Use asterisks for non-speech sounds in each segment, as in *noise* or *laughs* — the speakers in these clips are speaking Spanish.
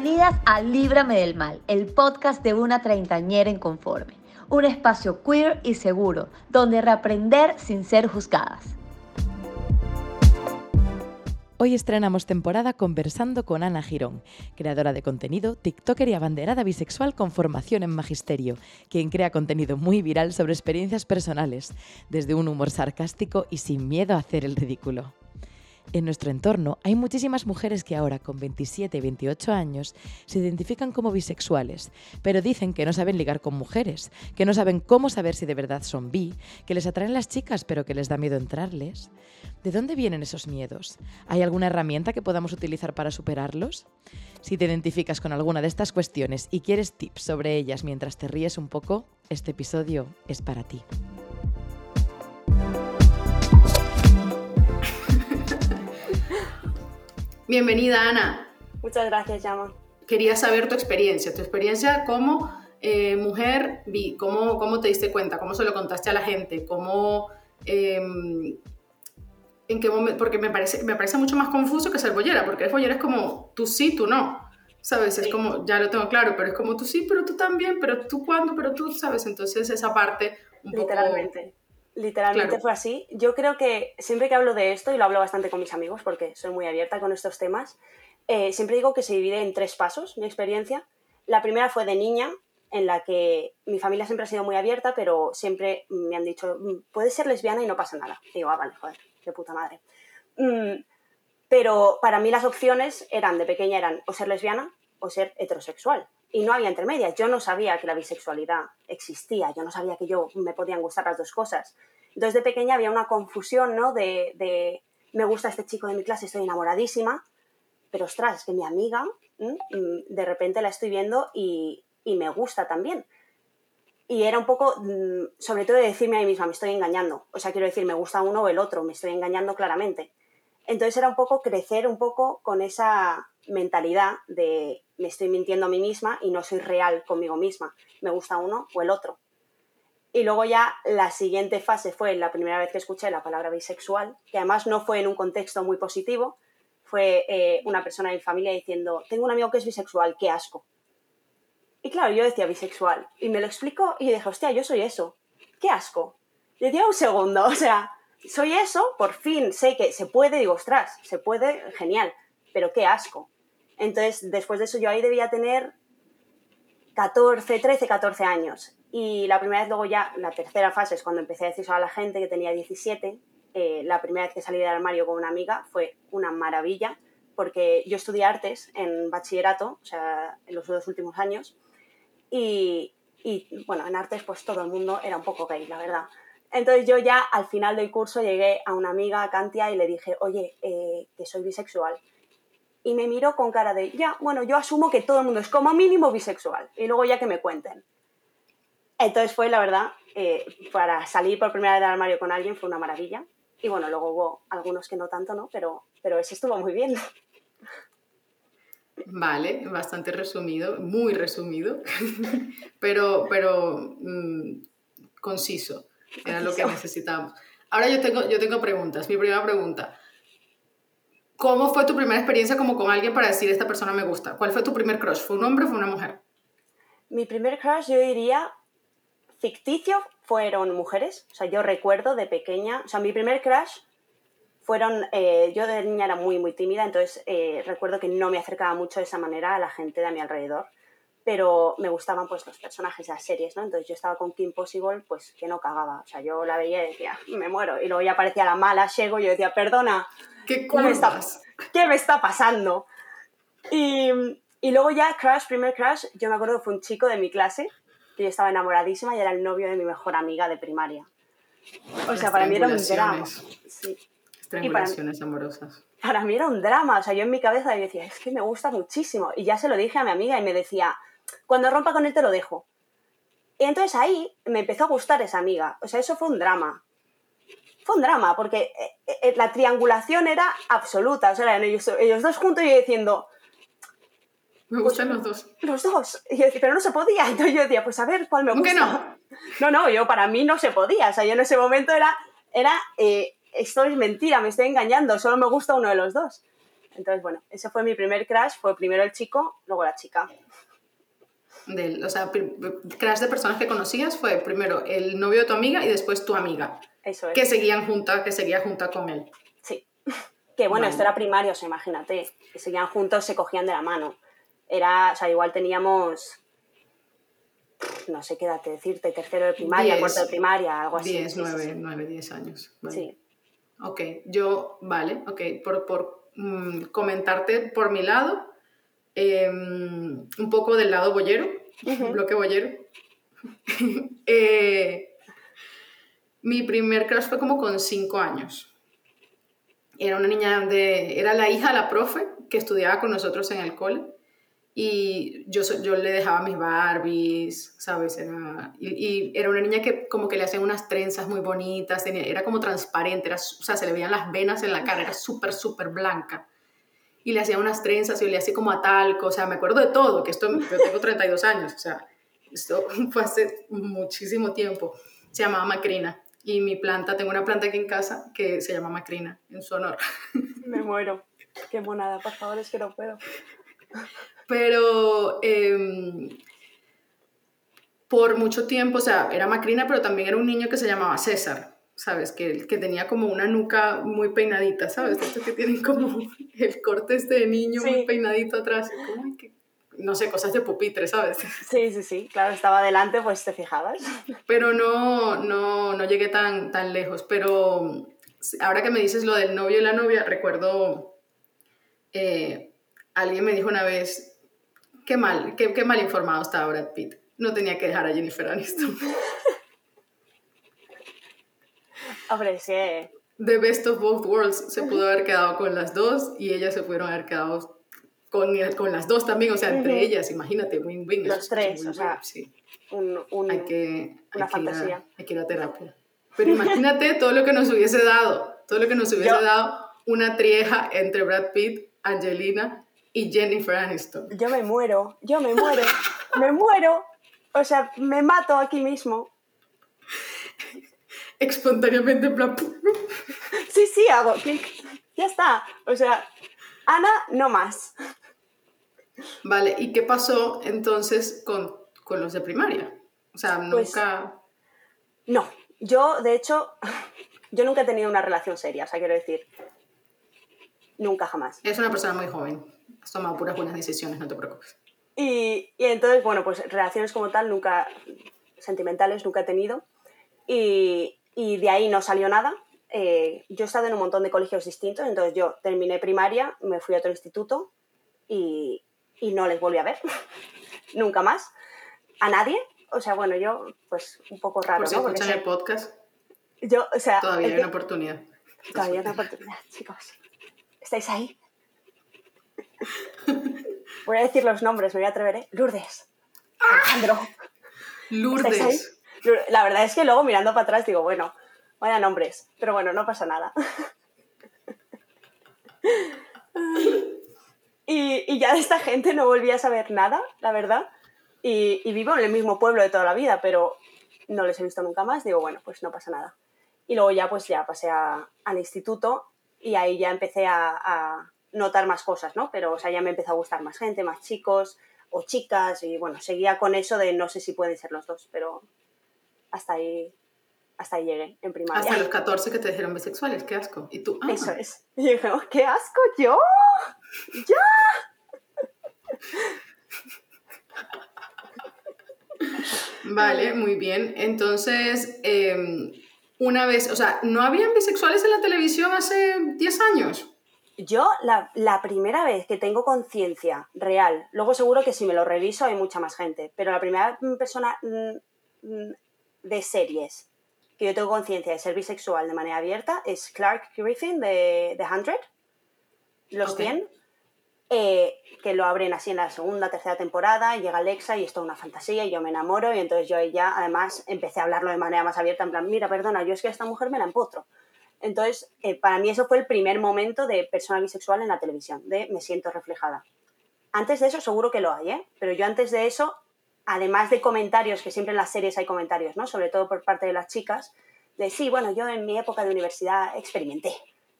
Bienvenidas a Líbrame del Mal, el podcast de una treintañera inconforme. Un espacio queer y seguro, donde reaprender sin ser juzgadas. Hoy estrenamos temporada conversando con Ana Girón, creadora de contenido, TikToker y abanderada bisexual con formación en magisterio, quien crea contenido muy viral sobre experiencias personales, desde un humor sarcástico y sin miedo a hacer el ridículo. En nuestro entorno hay muchísimas mujeres que ahora, con 27 y 28 años, se identifican como bisexuales, pero dicen que no saben ligar con mujeres, que no saben cómo saber si de verdad son bi, que les atraen las chicas pero que les da miedo entrarles. ¿De dónde vienen esos miedos? ¿Hay alguna herramienta que podamos utilizar para superarlos? Si te identificas con alguna de estas cuestiones y quieres tips sobre ellas mientras te ríes un poco, este episodio es para ti. Bienvenida, Ana. Muchas gracias, Yama. Quería saber tu experiencia, tu experiencia como eh, mujer ¿cómo, ¿cómo te diste cuenta? ¿Cómo se lo contaste a la gente? ¿Cómo, em, en qué momento? Porque me parece, me parece mucho más confuso que ser bollera, porque el bollera es como tú sí, tú no. ¿Sabes? Es como, ya lo tengo claro, pero es como tú sí, pero tú también, pero tú cuándo, pero tú, ¿sabes? Entonces esa parte un Literalmente. Literalmente fue así. Yo creo que siempre que hablo de esto, y lo hablo bastante con mis amigos porque soy muy abierta con estos temas, eh, siempre digo que se divide en tres pasos mi experiencia. La primera fue de niña, en la que mi familia siempre ha sido muy abierta, pero siempre me han dicho, mm, puedes ser lesbiana y no pasa nada. Y digo, ah, vale, joder, qué puta madre. Mm, pero para mí las opciones eran, de pequeña, eran o ser lesbiana o ser heterosexual y no había intermedias. Yo no sabía que la bisexualidad existía, yo no sabía que yo me podían gustar las dos cosas. Entonces de pequeña había una confusión, ¿no? De, me gusta este chico de mi clase, estoy enamoradísima, pero ostras, es que mi amiga mm, de repente la estoy viendo y, y, me gusta también. Y era un poco, mm, sobre todo de decirme a mí misma, me estoy engañando. O sea, quiero decir, me gusta uno o el otro, me estoy engañando claramente. Entonces era un poco crecer un poco con esa mentalidad de me estoy mintiendo a mí misma y no soy real conmigo misma. Me gusta uno o el otro. Y luego ya la siguiente fase fue la primera vez que escuché la palabra bisexual, que además no fue en un contexto muy positivo, fue eh, una persona de mi familia diciendo, tengo un amigo que es bisexual, qué asco. Y claro, yo decía bisexual, y me lo explico y dije, hostia, yo soy eso, qué asco. Y decía un segundo, *laughs* o sea, soy eso, por fin sé que se puede, digo, ostras, se puede, genial, pero qué asco. Entonces, después de eso, yo ahí debía tener 14, 13, 14 años. Y la primera vez, luego ya, la tercera fase es cuando empecé a decir a la gente que tenía 17. Eh, la primera vez que salí del armario con una amiga fue una maravilla, porque yo estudié artes en bachillerato, o sea, en los dos últimos años. Y, y bueno, en artes, pues todo el mundo era un poco gay, la verdad. Entonces yo ya al final del curso llegué a una amiga, a Kantia, y le dije, oye, eh, que soy bisexual y me miró con cara de, ya, bueno, yo asumo que todo el mundo es como mínimo bisexual y luego ya que me cuenten. Entonces fue, la verdad, eh, para salir por primera vez del armario con alguien fue una maravilla. Y bueno, luego hubo algunos que no tanto, ¿no? Pero, pero ese estuvo muy bien. Vale, bastante resumido, muy resumido, *laughs* pero, pero mm, conciso, era lo que necesitamos. Ahora yo tengo, yo tengo preguntas. Mi primera pregunta, ¿Cómo fue tu primera experiencia como con alguien para decir esta persona me gusta? ¿Cuál fue tu primer crush? ¿Fue un hombre o fue una mujer? Mi primer crush yo diría ficticio fueron mujeres. O sea, yo recuerdo de pequeña, o sea, mi primer crush fueron, eh, yo de niña era muy, muy tímida, entonces eh, recuerdo que no me acercaba mucho de esa manera a la gente de mi alrededor, pero me gustaban pues los personajes las series, ¿no? Entonces yo estaba con Kim Possible, pues que no cagaba, o sea, yo la veía y decía, me muero, y luego ya aparecía la mala, Shego, y yo decía, perdona, ¿Qué, me está, ¿Qué me está pasando? Y, y, luego ya Crash, primer Crash, yo me acuerdo que fue un chico de mi clase, que yo estaba enamoradísima y era el novio de mi mejor amiga de primaria. O sea, para mí era un drama. Sí. Estrangulaciones amorosas. Para mí era un drama. O sea, yo en mi cabeza decía, es que me gusta muchísimo. Y ya se lo dije a mi amiga y me decía, cuando rompa con él te lo dejo. Y entonces ahí me empezó a gustar esa amiga. O sea, eso fue un drama fue un drama, porque eh, eh, la triangulación era absoluta. O sea, eran ellos, dos juntos y yo diciendo. Me gustan los dos. Los dos. Y yo decía, pero no se podía. *laughs* Entonces yo decía, pues a ver cuál me gusta. ¿Cómo que no? No, no, yo para mí no se podía. O sea, yo en ese momento era, era eh, esto es mentira, me estoy engañando, solo me gusta uno de los dos. Entonces, bueno, ese fue mi primer crash, fue primero el chico, luego la chica. Del, o sea, crash de personas que conocías fue primero el novio de tu amiga y después tu amiga. Eso es. Que seguían juntas, que seguía junta con él. Sí. *laughs* Que bueno, esto era primario, o sea, imagínate. Que seguían juntos, se cogían de la mano. Era, o sea, igual teníamos no sé qué edad decirte, tercero de primaria, cuarto de primaria, algo así. 10, 9, 9, 10 años. Sí. Ok, yo, vale, ok, por, por mm, comentarte por mi lado, em, un poco del lado boyero, bloque boyero. *laughs* eh, mi primer crush fue como con 5 años. Era una niña de, era la hija de la profe que estudiaba con nosotros en el cole y yo, yo le dejaba mis Barbies, ¿sabes? Era, y, era una niña que como que le hacían unas trenzas muy bonitas, tenía, era como transparente, era, o sea, se le veían las venas en la cara, era súper, súper blanca. Y le hacía unas trenzas y le hacía como a talco, o sea, me acuerdo de todo, que esto, yo tengo 32 años, o sea, esto *laughs* fue hace muchísimo tiempo. Se llamaba Macrina. Y mi planta, tengo una planta aquí en casa que se llama Macrina, en su honor. *laughs* Me muero. Qué monada, por favor, es que no puedo. Pero em, por mucho tiempo, o sea, era Macrina, pero también era un niño que se llamaba César, ¿sabes? Que, que tenía como una nuca muy peinadita, ¿sabes? Estos que tienen como el corte este de niño muy peinadito atrás. no sé, cosas de pupitre, ¿sabes? *laughs* Sí, sí, sí, claro, estaba adelante, pues te fijabas. Pero no, no, no llegué tan, tan lejos. Pero ahora que me dices lo del novio y la novia, recuerdo, eh, alguien me dijo una vez, Qué mal, qué, qué mal informado estaba Brad Pitt. No tenía que dejar a Jennifer Aniston. *laughs* Hombre, sí. The Best of Both Worlds se pudo haber quedado con las dos y ellas se pudieron haber quedado con, con las dos también, o sea, entre ellas, imagínate, win-win. Los tres, o sea, sí. un, un, hay que, una fantasía. hay que ir a terapia. Pero imagínate *laughs* todo lo que nos hubiese dado, todo lo que nos hubiese dado una trieja entre Brad Pitt, Angelina y Jennifer Aniston. Yo me muero, yo me muero, me muero. O sea, me mato aquí mismo. *laughs* Espontáneamente, en plan. Sí, sí, hago clic. Ya está. O sea, Ana, no más. Vale, ¿y qué pasó entonces con, con los de primaria? O sea, pues nunca. no, yo, de hecho, yo nunca he tenido una relación seria, o sea, quiero decir. Nunca jamás. Es una persona muy joven has tomado puras buenas decisiones, no te preocupes. Y, y, entonces, bueno, pues relaciones como tal, nunca, sentimentales, nunca he tenido. Y, y de ahí no salió nada. Eh, yo he estado en un montón de colegios distintos, entonces yo terminé primaria, me fui a otro instituto y, y no les volví a ver. *laughs* nunca más. A nadie. O sea, bueno, yo, pues un poco raro. Por si ¿no? escuchan el podcast. Yo, o sea, todavía hay una oportunidad. Todavía hay una oportunidad, *laughs* chicos. ¿Estáis ahí? *laughs* Voy a decir los nombres, me voy a atrever, ¿eh? Lourdes. Alejandro. Lourdes. La verdad es que luego mirando para atrás digo, bueno, vaya nombres. Pero bueno, no pasa nada. *laughs* y, ya de esta gente no volví a saber nada, la verdad. Y, vivo en el mismo pueblo de toda la vida, pero no les he visto nunca más. Digo, bueno, pues no pasa nada. Y luego ya pues ya pasé al instituto y ahí ya empecé a notar más cosas, ¿no? Pero, o sea, ya me empezó a gustar más gente, más chicos o chicas y bueno, seguía con eso de no sé si pueden ser los dos, pero hasta ahí, hasta ahí llegué en primaria. Hasta los 14 que te dijeron bisexuales, qué asco. Y tú, ah. Eso es. Y dije, oh, qué asco, yo, ya. *laughs* Vale, muy bien. Entonces, em, una vez, o sea, ¿no habían bisexuales en la televisión hace 10 años? Yo, la, la, primera vez que tengo conciencia real, luego seguro que si me lo reviso hay mucha más gente, pero la primera persona mm, mm, de series que yo tengo conciencia de ser bisexual de manera abierta es Clark Griffin de The Hundred, Los 100, eh, que lo abren así en la segunda, tercera temporada, llega Alexa y esto es una fantasía y yo me enamoro y entonces yo ya además empecé a hablarlo de manera más abierta, en plan, mira, perdona, yo es que a esta mujer me la empotro. Entonces, eh, para mí eso fue el primer momento de persona bisexual en la televisión, de me siento reflejada. Antes de eso seguro que lo hay, ¿eh? Pero yo antes de eso, además de comentarios, que siempre en las series hay comentarios, ¿no? Sobre todo por parte de las chicas, de sí, bueno, yo en mi época de universidad experimenté.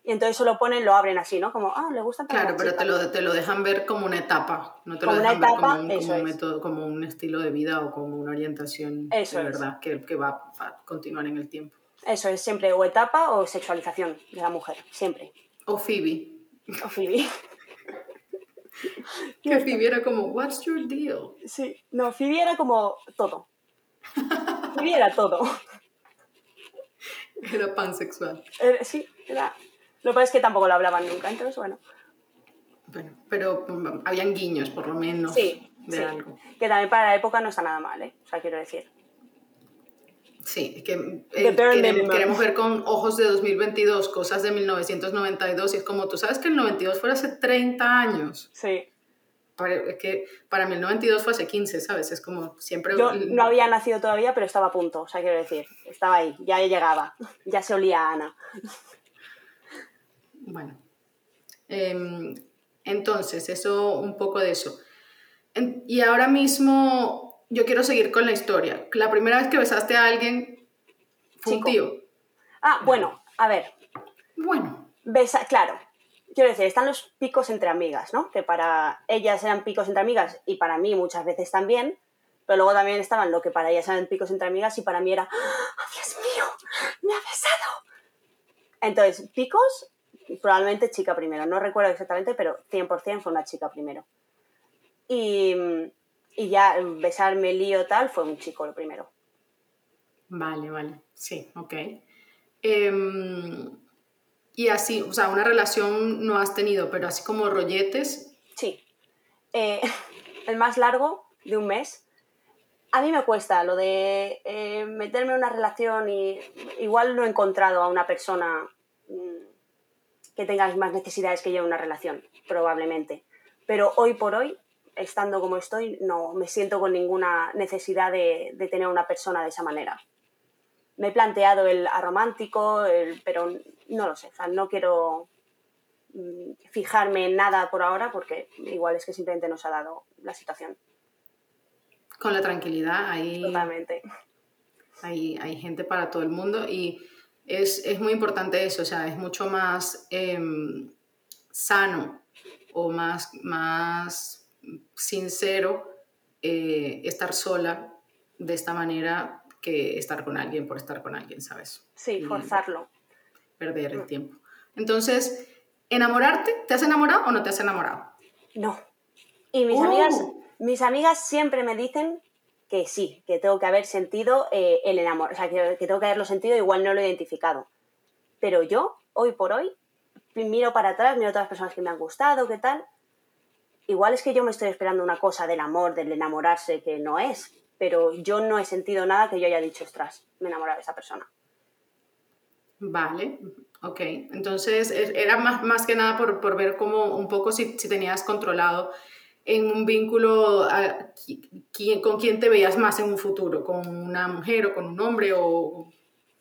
Y entonces solo lo ponen, lo abren así, ¿no? Como, ah, le gusta Claro, pero te lo, te lo, dejan ver como una etapa, no te lo dejan ver como un, como un método, como un estilo de vida o como una orientación de verdad que, que va a continuar en el tiempo. Eso es siempre o etapa o sexualización de la mujer, siempre. O Phoebe. O Phoebe. *laughs* *laughs* que Phoebe era como, what's your deal? Sí, no, Phoebe era como todo. Phoebe era todo. *laughs* Era pansexual. sí, era... Lo que pasa es que tampoco lo hablaban nunca, entonces bueno. Bueno, pero mm, habían guiños, por lo menos, sí, de algo. Que también para la época no está nada mal, ¿eh? O sea, quiero decir. Sí, que eh, queremos, queremos, ver con ojos de 2022 cosas de 1992 y es como, tú sabes que el 92 fue hace 30 años. Sí. es que para mí el 92 fue hace 15, ¿sabes? Es como siempre... Yo no había nacido todavía, pero estaba a punto, o sea, quiero decir, estaba ahí, ya llegaba, *laughs* ya se olía a Ana. Bueno, em, entonces, eso, un poco de eso. y ahora mismo yo quiero seguir con la historia. La primera vez que besaste a alguien fue un tío. Ah, bueno, a ver. Bueno. Besa, claro. Quiero decir, están los picos entre amigas, ¿no? Que para ellas eran picos entre amigas y para mí muchas veces también. Pero luego también estaban lo que para ellas eran picos entre amigas y para mí era, ¡Oh, Dios mío! ¡Me ha besado! Entonces, picos probablemente chica primero, no recuerdo exactamente, pero 100% fue una chica primero. Y, y ya besarme lío tal fue un chico lo primero. Vale, vale, sí, ok. Em, y así, o sea, una relación no has tenido, pero así como rolletes. Sí. Eh, *laughs* el más largo, de un mes. A mí me cuesta lo de eh, meterme en una relación y igual no he encontrado a una persona mm, que tengas más necesidades que yo en una relación, probablemente. Pero hoy por hoy, estando como estoy, no me siento con ninguna necesidad de, tener una persona de esa manera. Me he planteado el aromántico, pero no lo sé, no quiero mm, fijarme en nada por ahora porque igual es que simplemente nos ha dado la situación. Con la tranquilidad, ahí... Totalmente. Hay, hay gente para todo el mundo y es, muy importante eso, o sea, es mucho más em, sano o más, más sincero eh, estar sola de esta manera que estar con alguien por estar con alguien, ¿sabes? Sí, forzarlo. Perder el mm. tiempo. Entonces, ¿enamorarte? ¿Te has enamorado o no te has enamorado? No. Y mis, amigas, uh. mis amigas siempre me dicen que sí, que tengo que haber sentido eh, el enamor, o sea, que, tengo que haberlo sentido, igual no lo he identificado. Pero yo, hoy por hoy, miro para atrás, miro a otras personas que me han gustado, qué tal. Igual es que yo me estoy esperando una cosa del amor, del enamorarse, que no es, pero yo no he sentido nada que yo haya dicho, ostras, me he de esa persona. Vale, ok. Entonces era más, más que nada por, por ver cómo un poco si, si tenías controlado en un vínculo con quién te veías más en un futuro, con una mujer o con un hombre o...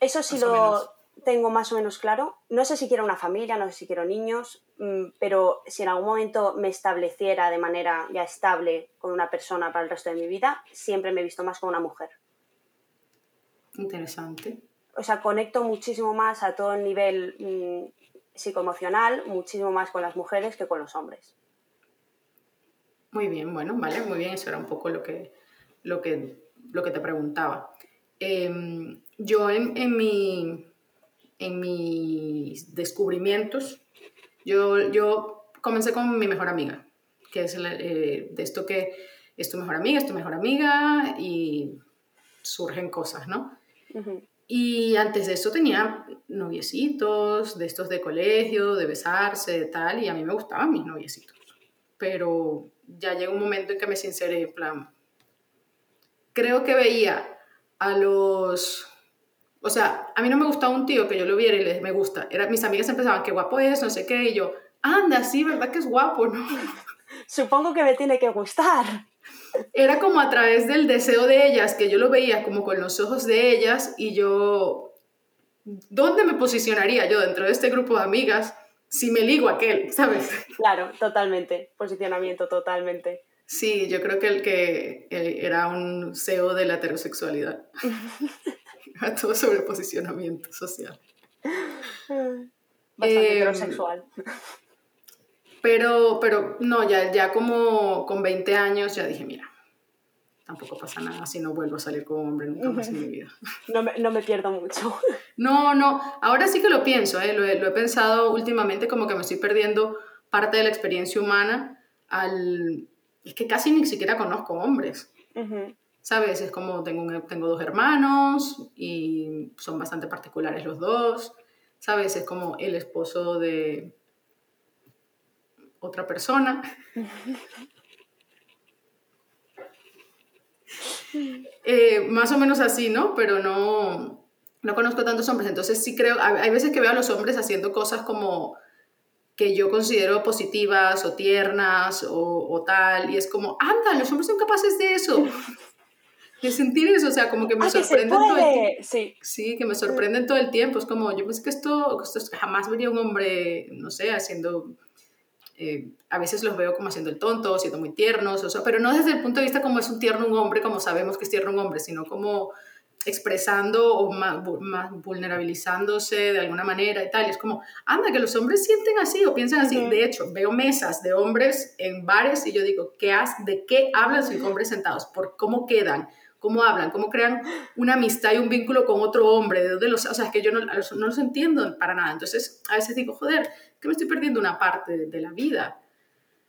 Eso sí lo tengo más o menos claro. No sé si quiero una familia, no sé si quiero niños, mm, pero si en algún momento me estableciera de manera ya estable con una persona para el resto de mi vida, siempre me he visto más con una mujer. Interesante. O sea, conecto muchísimo más a todo el nivel mm, psicoemocional, muchísimo más con las mujeres que con los hombres. Muy bien, bueno, vale, muy bien, eso era un poco lo que, lo que, lo que te preguntaba. Em, yo en, en, mi, en mis descubrimientos, yo, yo comencé con mi mejor amiga, que es eh, de esto que es tu mejor amiga, es tu mejor amiga y surgen cosas, ¿no? Y antes de eso tenía noviecitos, de estos de colegio, de besarse, de tal, y a mí me gustaban mis noviecitos. Pero ya llegó un momento en que me sinceré, en plan, creo que veía a los... O sea, a mí no me gustaba un tío que yo lo viera y les me gusta. Era, mis amigas empezaban, qué guapo es, no sé qué, y yo, anda, sí, ¿verdad que es guapo, no? *laughs* Supongo que me tiene que gustar. Era como a través del deseo de ellas, que yo lo veía como con los ojos de ellas, y yo, ¿dónde me posicionaría yo dentro de este grupo de amigas? si me ligo a aquel, ¿sabes? *laughs* Claro, totalmente. Posicionamiento, totalmente. Sí, yo creo que el que era un CEO de la heterosexualidad. *laughs* *laughs* todo sobre posicionamiento social. Bastante em, heterosexual. Pero, pero no, ya, ya como con 20 años ya dije, mira, tampoco pasa nada si no vuelvo a salir con hombre nunca más en mi vida. *laughs* No me, no me pierdo mucho. *laughs* No, no, ahora sí que lo pienso, ¿eh? lo, he, lo, he, pensado últimamente como que me estoy perdiendo parte de la experiencia humana al... Es que casi ni siquiera conozco hombres. ¿Sabes? Es como tengo, tengo dos hermanos y son bastante particulares los dos. ¿Sabes? Es como el esposo de otra persona. *laughs* Eh, más o menos así, ¿no? Pero no, no conozco tantos hombres, entonces sí creo, hay veces que veo a los hombres haciendo cosas como que yo considero positivas o tiernas o, tal, y es como, anda, los hombres son capaces de eso, *laughs* de sentir eso, o sea, como que me ah, sorprenden todo el tiempo. Sí. sí, que me sorprenden todo el tiempo, es como, yo pensé que esto, esto jamás vería un hombre, no sé, haciendo eh, a veces los veo como haciendo el tonto, siendo muy tiernos, o sea, pero no desde el punto de vista como es un tierno un hombre, como sabemos que es tierno un hombre, sino como expresando o más, vulnerabilizándose de alguna manera y tal. Y es como, anda, que los hombres sienten así o piensan así. De hecho, veo mesas de hombres en bares y yo digo, ¿qué has, ¿de qué hablan cinco hombres sentados? ¿Por cómo quedan? ¿Cómo hablan? ¿Cómo crean una amistad y un vínculo con otro hombre? ¿De dónde los, o sea, es que yo no, no los entiendo para nada. Entonces, a veces digo, joder, que me estoy perdiendo una parte de, la vida.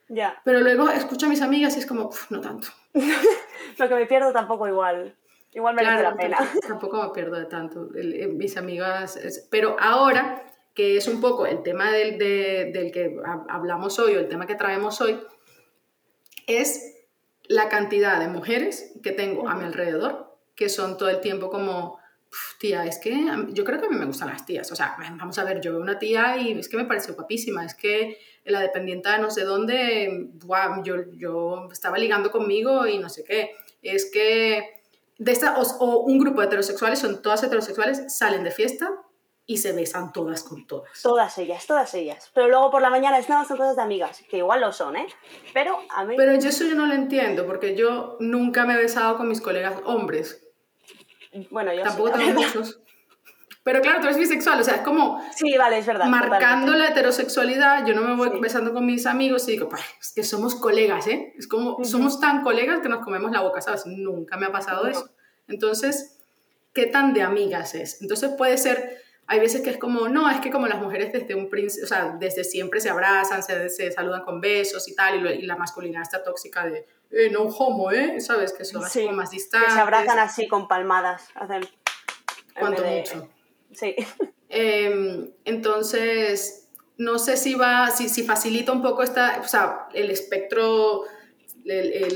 Ya. Pero luego escucho a mis amigas y es como, no tanto. *laughs* Lo que me pierdo tampoco igual. Igual merece la pena. Tampoco me pierdo de tanto. mis amigas. pero ahora, que es un poco el tema del, del que hablamos hoy o el tema que traemos hoy, es la cantidad de mujeres que tengo a mi alrededor que son todo el tiempo como tía, es que yo creo que a mí me gustan las tías. O sea, vamos a ver, yo veo una tía y es que me pareció guapísima. Es que la dependiente de no sé dónde, yo, yo estaba ligando conmigo y no sé qué. Es que de esta, o, un grupo de heterosexuales, son todas heterosexuales, salen de fiesta y se besan todas con todas. Todas ellas, todas ellas. Pero luego por la mañana es, no, son cosas de amigas, que igual lo son, ¿eh? Pero a mí... Pero yo eso yo no lo entiendo, porque yo nunca me he besado con mis colegas hombres. Bueno, yo Tampoco tengo muchos. Pero claro, tú eres bisexual, o sea, es como. Sí, vale, es verdad. Marcando la heterosexualidad, yo no me voy besando con mis amigos y digo, pues, es que somos colegas, ¿eh? Es como, somos tan colegas que nos comemos la boca, ¿sabes? Nunca me ha pasado eso. Entonces, ¿qué tan de amigas es? Entonces puede ser. Hay veces que es como, no, es que como las mujeres desde un príncipe, o sea, desde siempre se abrazan, se, se saludan con besos y tal, y, y la masculinidad está tóxica de, eh, no homo, ¿eh? ¿Sabes? Que son así más distantes. Que se abrazan así con palmadas. Hacen... Cuanto mucho. Sí. *laughs* Em, entonces, no sé si va, si, si facilita un poco esta, o sea, el espectro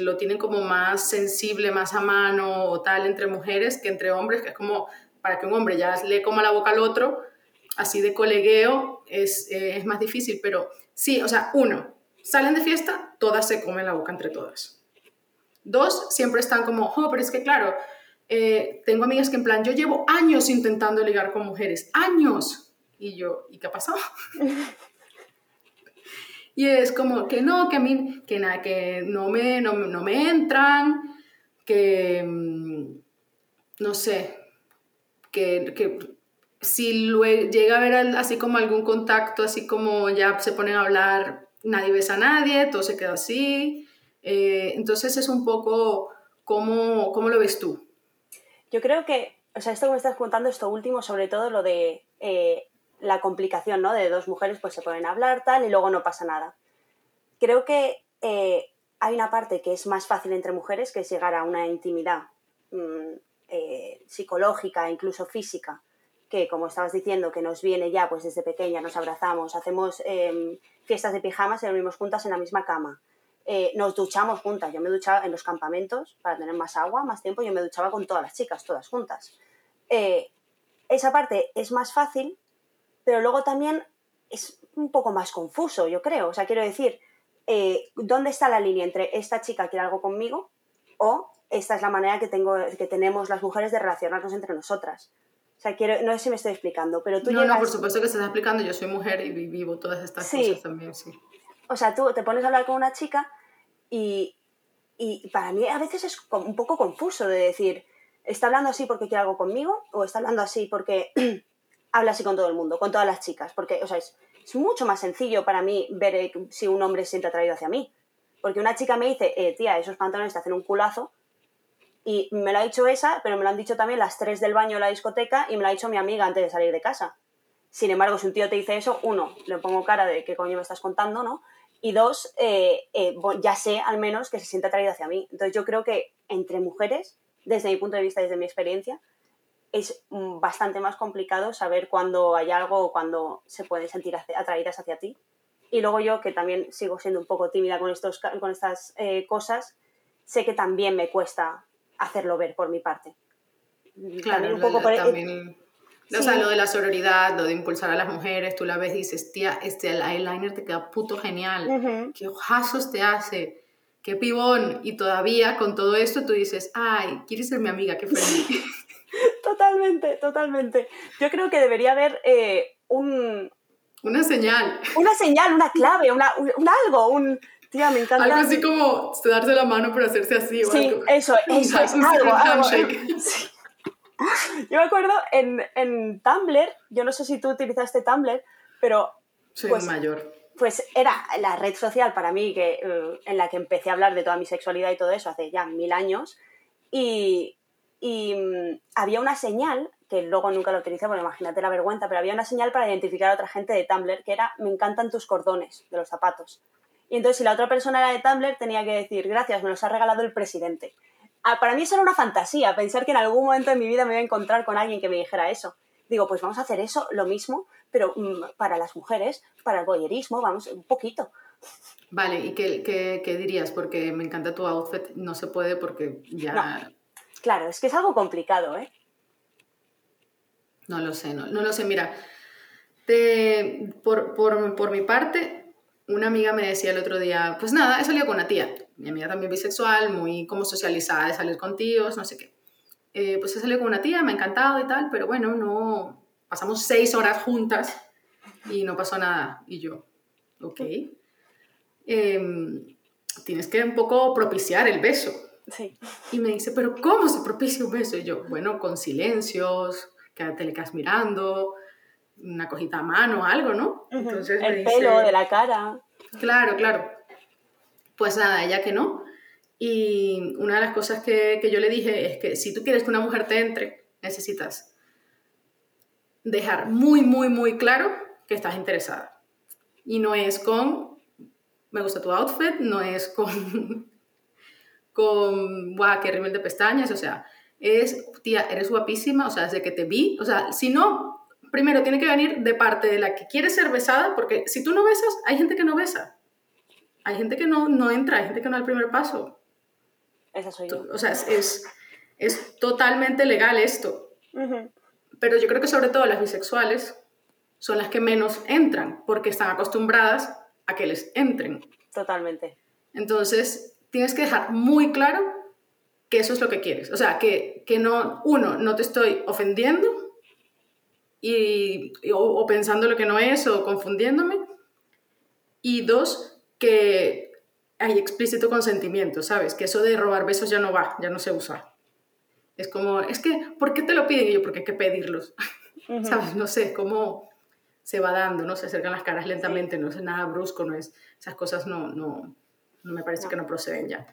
lo tienen como más sensible, más a mano o tal entre mujeres que entre hombres, que es como para que un hombre ya le coma la boca al otro, así de colegueo, es, eh, es más difícil, pero sí, o sea, uno, salen de fiesta, todas se comen la boca entre todas. Dos, siempre están como, oh, pero es que claro, eh, tengo amigas que en plan, yo llevo años intentando ligar con mujeres, años. Y yo, ¿y qué ha pasado? *laughs* y es como que no, que a mí, que nada, que no me, no, me entran, que, mm, no sé, que, si llega a haber así como algún contacto, así como ya se ponen a hablar, nadie besa a nadie, todo se queda así. Eh, entonces es un poco cómo, cómo, lo ves tú. Yo creo que, o sea, esto que me estás contando, esto último, sobre todo lo de eh, la complicación, ¿no? De dos mujeres pues se ponen a hablar tal y luego no pasa nada. Creo que eh, hay una parte que es más fácil entre mujeres, que es llegar a una intimidad mm, psicológica, incluso física, que como estabas diciendo, que nos viene ya pues desde pequeña, nos abrazamos, hacemos em, fiestas de pijamas y dormimos juntas en la misma cama. Eh, nos duchamos juntas. Yo me duchaba en los campamentos para tener más agua, más tiempo. Yo me duchaba con todas las chicas, todas juntas. Eh, esa parte es más fácil, pero luego también es un poco más confuso, yo creo. O sea, quiero decir, eh, ¿dónde está la línea entre esta chica quiere algo conmigo o esta es la manera que, tengo, que tenemos las mujeres de relacionarnos entre nosotras? O sea, quiero, no sé si me estoy explicando, pero tú No, no, por supuesto que estás explicando. Yo soy mujer y vivo todas estas cosas también, sí o sea, tú te pones a hablar con una chica y, para mí a veces es un poco confuso de decir, ¿está hablando así porque quiere algo conmigo? ¿O está hablando así porque *clears throat* habla así con todo el mundo, con todas las chicas? Porque, o sea, es, es mucho más sencillo para mí ver eh, si un hombre se siente atraído hacia mí. Porque una chica me dice, eh, tía, esos pantalones te hacen un culazo, y me lo ha dicho esa, pero me lo han dicho también las tres del baño de la discoteca y me lo ha dicho mi amiga antes de salir de casa. Sin embargo, si un tío te dice eso, uno, le pongo cara de qué coño me estás contando, ¿no? Y dos, eh, eh, ya sé al menos que se siente atraído hacia mí. Entonces yo creo que entre mujeres, desde mi punto de vista, desde mi experiencia, es mm, bastante más complicado saber cuándo hay algo o cuándo se pueden sentir atraídas hacia ti. Y luego yo, que también sigo siendo un poco tímida con, estos, con estas eh, cosas, sé que también me cuesta hacerlo ver por mi parte. Claro, un poco por... también... O sea, lo de la sororidad, lo de impulsar a las mujeres, tú la ves y dices, tía, este eyeliner te queda puto genial, qué ojazos te hace, qué pibón, y todavía con todo esto tú dices, ay, quieres ser mi amiga, qué feliz. *laughs* *laughs* totalmente, totalmente. Yo creo que debería haber eh, un... Una señal. Una señal, una clave, una, un, algo, un... Tía, me encanta. Algo así como darse la mano pero hacerse así. Sí, eso, *laughs* eso, es algo, algo. *laughs* Sí. Yo me acuerdo en, en, Tumblr, yo no sé si tú utilizaste Tumblr, pero... Soy pues, mayor. Pues era la red social para mí que, eh, en la que empecé a hablar de toda mi sexualidad y todo eso hace ya mil años. Y, y mm, había una señal, que luego nunca la utilicé, porque imagínate la vergüenza, pero había una señal para identificar a otra gente de Tumblr, que era, me encantan tus cordones de los zapatos. Y entonces si la otra persona era de Tumblr, tenía que decir, gracias, me los ha regalado el presidente. Ah, para mí eso era una fantasía, pensar que en algún momento de mi vida me iba a encontrar con alguien que me dijera eso. Digo, pues vamos a hacer eso, lo mismo, pero mm, para las mujeres, para el boyerismo, vamos, un poquito. Vale, ¿y qué, qué, dirías? Porque me encanta tu outfit, no se puede porque ya... Claro, es que es algo complicado, ¿eh? No lo sé, no, no lo sé. Mira, por, por, por mi parte, una amiga me decía el otro día, pues nada, he salido con una tía, mi amiga también bisexual, muy como socializada de salir con tíos, no sé qué. Eh, pues he salido con una tía, me ha encantado y tal, pero bueno, no, pasamos seis horas juntas y no pasó nada. Y yo, ok. Em, tienes que un poco propiciar el beso. Sí. Y me dice, pero ¿cómo se propicia un beso? Y yo, bueno, con silencios, que te le quedas mirando, una cojita a mano, algo, ¿no? Entonces el pelo de la cara. Claro, claro. Pues nada, ella que no. Y una de las cosas que, que yo le dije es que si tú quieres que una mujer te entre, necesitas dejar muy, muy, muy claro que estás interesada. Y no es con, me gusta tu outfit, no es con, *laughs* con, guau, qué rímel de pestañas, o sea, es, tía, eres guapísima, o sea, desde que te vi, o sea, si no, primero tiene que venir de parte de la que quiere ser besada, porque si tú no besas, hay gente que no besa. Hay gente que no, no entra, hay gente que no da el primer paso. Esa soy yo. O sea, es, es, totalmente legal esto. Pero yo creo que sobre todo las bisexuales son las que menos entran, porque están acostumbradas a que les entren. Totalmente. Entonces, tienes que dejar muy claro que eso es lo que quieres. O sea, que, que no, uno, no te estoy ofendiendo, y, o, pensando lo que no es o confundiéndome. Y dos, que hay explícito consentimiento, ¿sabes? Que eso de robar besos ya no va, ya no se usa. Es como, es que, ¿por qué te lo piden? Y yo, porque hay que pedirlos. ¿Sabes? No sé, cómo se va dando, ¿no? Se acercan las caras lentamente, no es nada brusco, no es, esas cosas no, no, no me parece que no proceden ya.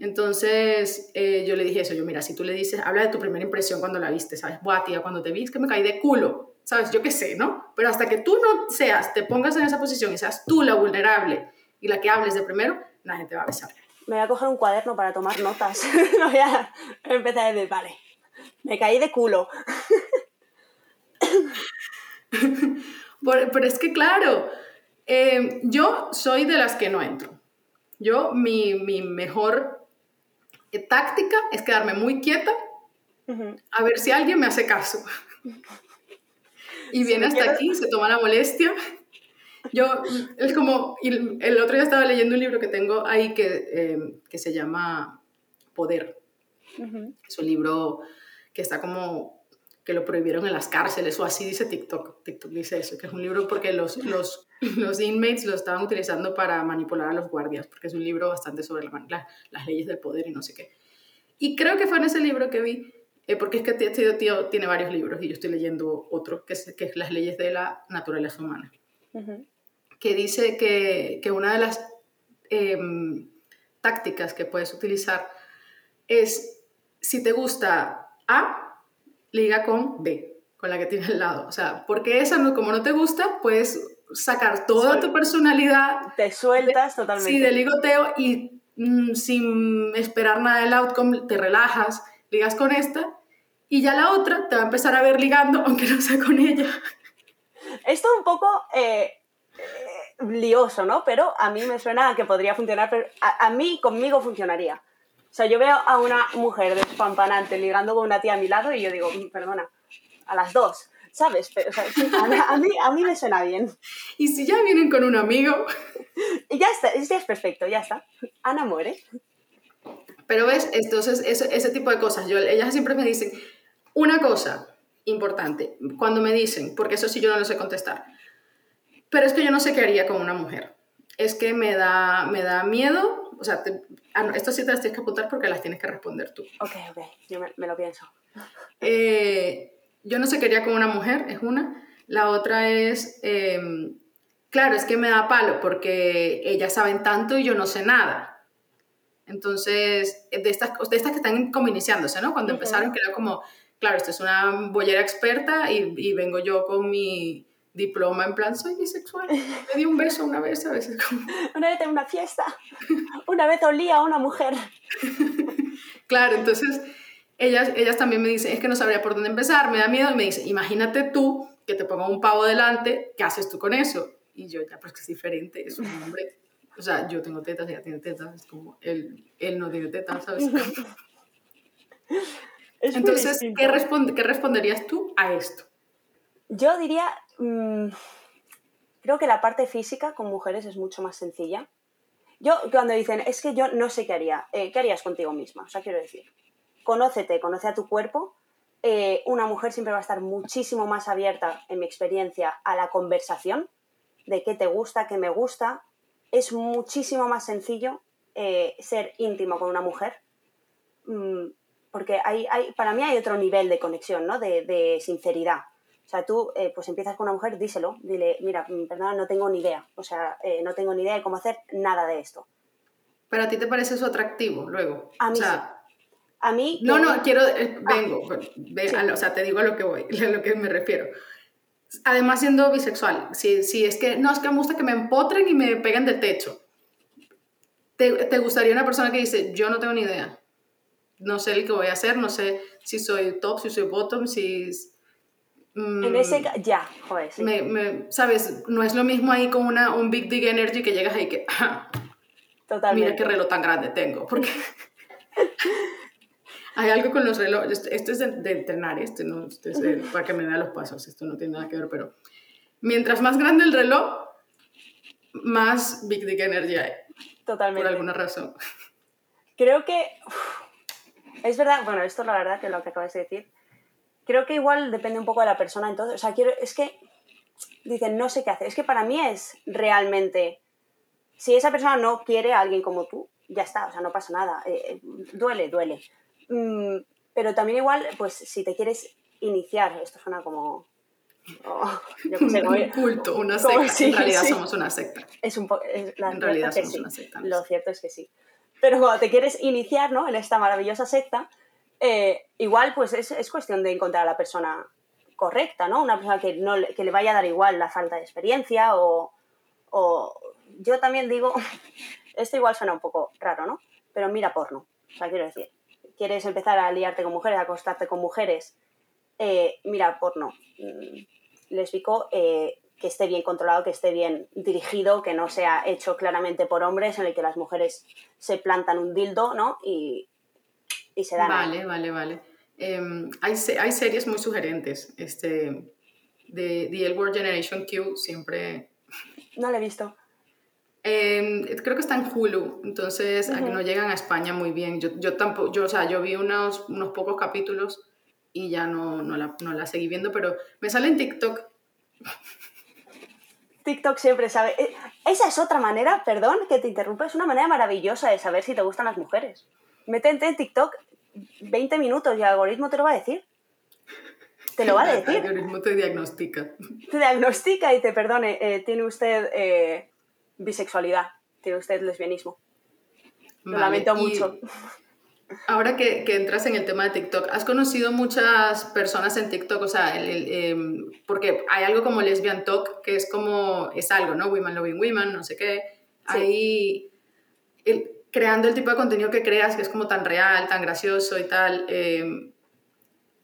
Entonces eh, yo le dije eso, yo mira, si tú le dices, habla de tu primera impresión cuando la viste, ¿sabes? Buah, tía, cuando te vi es que me caí de culo, ¿sabes? Yo qué sé, ¿no? Pero hasta que tú no seas, te pongas en esa posición y seas tú la vulnerable y la que hables de primero, nadie te va a besar. Me voy a coger un cuaderno para tomar notas. *laughs* voy a empezar a decir, vale, me caí de culo. *laughs* pero es que claro, eh, yo soy de las que no entro. Yo, mi, mi mejor táctica es quedarme muy quieta a ver si alguien me hace caso. y viene hasta aquí, se toma la molestia. Yo, es como, el otro día estaba leyendo un libro que tengo ahí que, em, que se llama Poder. Es un libro que está como que lo prohibieron en las cárceles o así dice TikTok. TikTok dice eso, que es un libro porque los, los, los inmates lo estaban utilizando para manipular a los guardias, porque es un libro bastante sobre la, las leyes del poder y no sé qué. Y creo que fue en ese libro que vi, eh, porque es que este tío tiene varios libros y yo estoy leyendo otro, que es, que es Las leyes de la naturaleza humana. que dice que, que, una de las em, tácticas que puedes utilizar es, si te gusta A, liga con B, con la que tienes al lado. O sea, porque esa, como no te gusta, puedes sacar toda tu personalidad. Te sueltas totalmente. Sí, de ligoteo y mm, sin esperar nada del outcome, te relajas, ligas con esta y ya la otra te va a empezar a ver ligando, *laughs* aunque no sea con ella. Esto un poco eh, eh, lioso, ¿no? Pero a mí me suena a que podría funcionar, pero a, mí, conmigo funcionaría. O sea, yo veo a una mujer despampanante ligando con una tía a mi lado y yo digo, mm, perdona, a las dos, ¿sabes? Pero, *laughs* a, mí, a mí me suena bien. ¿Y si ya vienen con un amigo? Y *laughs* ya está, ya es perfecto, ya está. Ana muere. Pero ves, entonces ese, ese tipo de cosas, yo, ellas siempre me dicen, una cosa importante, cuando me dicen, porque eso sí yo no lo sé contestar, pero es que yo no sé qué haría con una mujer. Es que me da, me da miedo, o sea, ah, esto sí te las tienes que apuntar porque las tienes que responder tú. Ok, ok, yo me, lo pienso. *laughs* Eh, yo no sé qué haría con una mujer, es una. La otra es, em, claro, es que me da palo porque ellas saben tanto y yo no sé nada. Entonces, de estas, de estas que están como iniciándose, ¿no? Cuando empezaron, que era como, claro, esto es una bollera experta y, y vengo yo con mi diploma en plan, soy bisexual. *laughs* Me di un beso una vez, a veces como... *laughs* Una vez en una fiesta, una vez olía a una mujer. *laughs* claro, entonces ellas, ellas también me dicen, es que no sabría por dónde empezar, me da miedo, y me dice, imagínate tú que te ponga un pavo delante, ¿qué haces tú con eso? Y yo, ya, pues que es diferente, es un hombre. O sea, yo tengo tetas, ella tiene tetas, es como, él, él no tiene tetas, ¿sabes? Entonces, ¿qué, ¿qué responderías tú a esto? Yo diría, mm, creo que la parte física con mujeres es mucho más sencilla. Yo, cuando dicen, es que yo no sé qué haría, eh, ¿qué harías contigo misma? O sea, quiero decir, conócete, conoce a tu cuerpo. Eh, una mujer siempre va a estar muchísimo más abierta, en mi experiencia, a la conversación de qué te gusta, qué me gusta. Es muchísimo más sencillo eh, ser íntimo con una mujer. Mm, porque hay, para mí hay otro nivel de conexión, ¿no? De sinceridad. O sea, tú eh, pues empiezas con una mujer, díselo, dile, mira, mm, perdona, no tengo ni idea. O sea, eh, no tengo ni idea de cómo hacer nada de esto. ¿Pero a ti te parece eso atractivo luego? A mí o sea, A mí... No, no, quiero, eh, ah, vengo, o sea, te digo a lo que voy, *laughs* a lo que me refiero. Además, siendo bisexual, si, si es que, no, es que me gusta que me empotren y me peguen del techo. ¿Te, ¿Te gustaría una persona que dice, yo no tengo ni idea? no sé el que voy a hacer, no sé si soy top, si soy bottom, si... Mm, en ese ya, joder, sí. me, ¿Sabes? No es lo mismo ahí con una, un Big Dig Energy que llegas ahí que... Totalmente. Mira qué reloj tan grande tengo, porque... *laughs* Hay algo con los relojes, esto es de, entrenar, este no, este es para que me vea los pasos, esto no tiene nada que ver, pero mientras más grande el reloj, más Big Dig Energy hay. Totalmente. Por alguna razón. Creo que... Es verdad, bueno, esto es la verdad que lo que acabas de decir. Creo que igual depende un poco de la persona, entonces, o sea, quiero, es que dicen, no sé qué hacer. Es que para mí es realmente, si esa persona no quiere a alguien como tú, ya está, o sea, no pasa nada. Eh, eh, duele, duele. Mm, pero también igual, pues si te quieres iniciar, esto suena como... Oh, *laughs* un culto, una secta. en realidad somos una secta. Es un poco... En realidad somos una secta. Lo cierto es que sí. Pero cuando te quieres iniciar ¿no? en esta maravillosa secta, eh, igual pues es, es, cuestión de encontrar a la persona correcta, ¿no? Una persona que, no, que le vaya a dar igual la falta de experiencia o, o, yo también digo, *laughs* esto igual suena un poco raro, ¿no? Pero mira porno, o sea, quiero decir, quieres empezar a liarte con mujeres, a acostarte con mujeres, eh, mira porno mm, lésbico, eh, que esté bien controlado, que esté bien dirigido, que no sea hecho claramente por hombres, en el que las mujeres se plantan un dildo, ¿no? Y, y se dan. Vale, vale, vale. Em, hay, hay, series muy sugerentes. Este, de The L Word Generation Q, siempre. No la he visto. Em, creo que está en Hulu, entonces no llegan a España muy bien. Yo, yo tampoco, yo, o sea, yo vi unos, unos pocos capítulos y ya no, no, la, no la seguí viendo, pero me sale en TikTok TikTok siempre sabe. Eh, esa es otra manera, perdón que te interrumpa, es una manera maravillosa de saber si te gustan las mujeres. Métete en TikTok 20 minutos y el algoritmo te lo va a decir. te lo va a decir. El algoritmo te diagnostica. Te diagnostica y te perdone, eh, tiene usted eh, bisexualidad, tiene usted lesbianismo. Lo lamento mucho. Ahora que, que, entras en el tema de TikTok, ¿has conocido muchas personas en TikTok? O sea, em, porque hay algo como Lesbian Talk, que es como, es algo, ¿no? Women Loving Women, no sé qué. Ahí, creando el tipo de contenido que creas, que es como tan real, tan gracioso y tal. Em,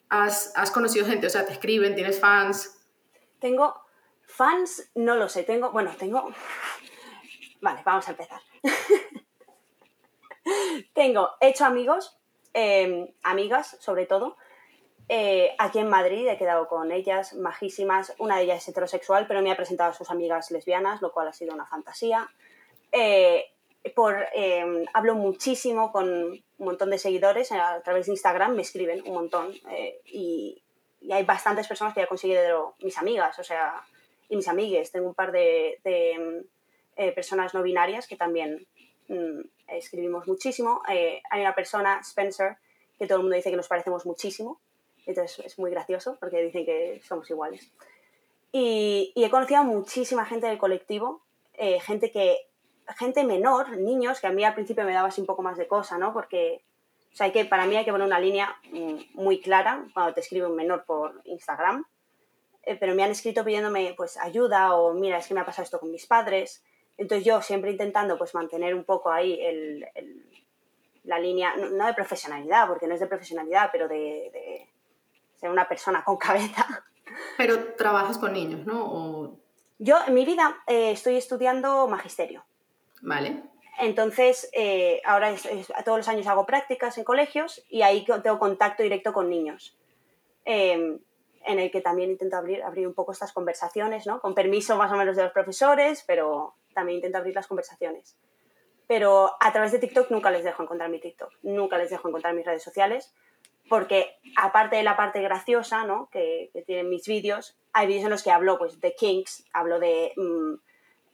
has, ¿Has conocido gente? O sea, te escriben, tienes fans. Tengo fans, no lo sé, tengo, bueno, tengo... Vale, vamos a empezar. *laughs* Tengo hecho amigos, em, amigas sobre todo. Eh, aquí en Madrid he quedado con ellas, majísimas. Una de ellas es heterosexual, pero me ha presentado a sus amigas lesbianas, lo cual ha sido una fantasía. Eh, por, em, hablo muchísimo con un montón de seguidores a través de Instagram, me escriben un montón. Eh, y, hay bastantes personas que ya he conseguido mis amigas, o sea, y mis amigues. Tengo un par de, de em, personas no binarias que también mm, escribimos muchísimo. Eh, hay una persona, Spencer, que todo el mundo dice que nos parecemos muchísimo. Entonces es muy gracioso porque dicen que somos iguales. Y, he conocido a muchísima gente del colectivo, eh, gente que gente menor, niños, que a mí al principio me daba así un poco más de cosa, ¿no? Porque o sea, hay que, para mí hay que poner una línea mm, muy clara cuando te escribe un menor por Instagram. Eh, pero me han escrito pidiéndome pues ayuda o mira, es que me ha pasado esto con mis padres. Entonces yo siempre intentando pues mantener un poco ahí el, la línea, no, de profesionalidad, porque no es de profesionalidad, pero de, ser una persona con *laughs* cabeza. Pero trabajas con niños, ¿no? Yo en mi vida eh, estoy estudiando magisterio. Vale. Entonces, eh, ahora todos los años hago prácticas en colegios y ahí tengo contacto directo con niños. Em, en el que también intento abrir, abrir un poco estas conversaciones, ¿no? Con permiso más o menos de los profesores, pero también intento abrir las conversaciones. Pero a través de TikTok nunca les dejo encontrar mi TikTok, nunca les dejo encontrar mis redes sociales, porque aparte de la parte graciosa ¿no? que, tienen mis vídeos, hay vídeos en los que hablo pues, de kinks, hablo de, mm,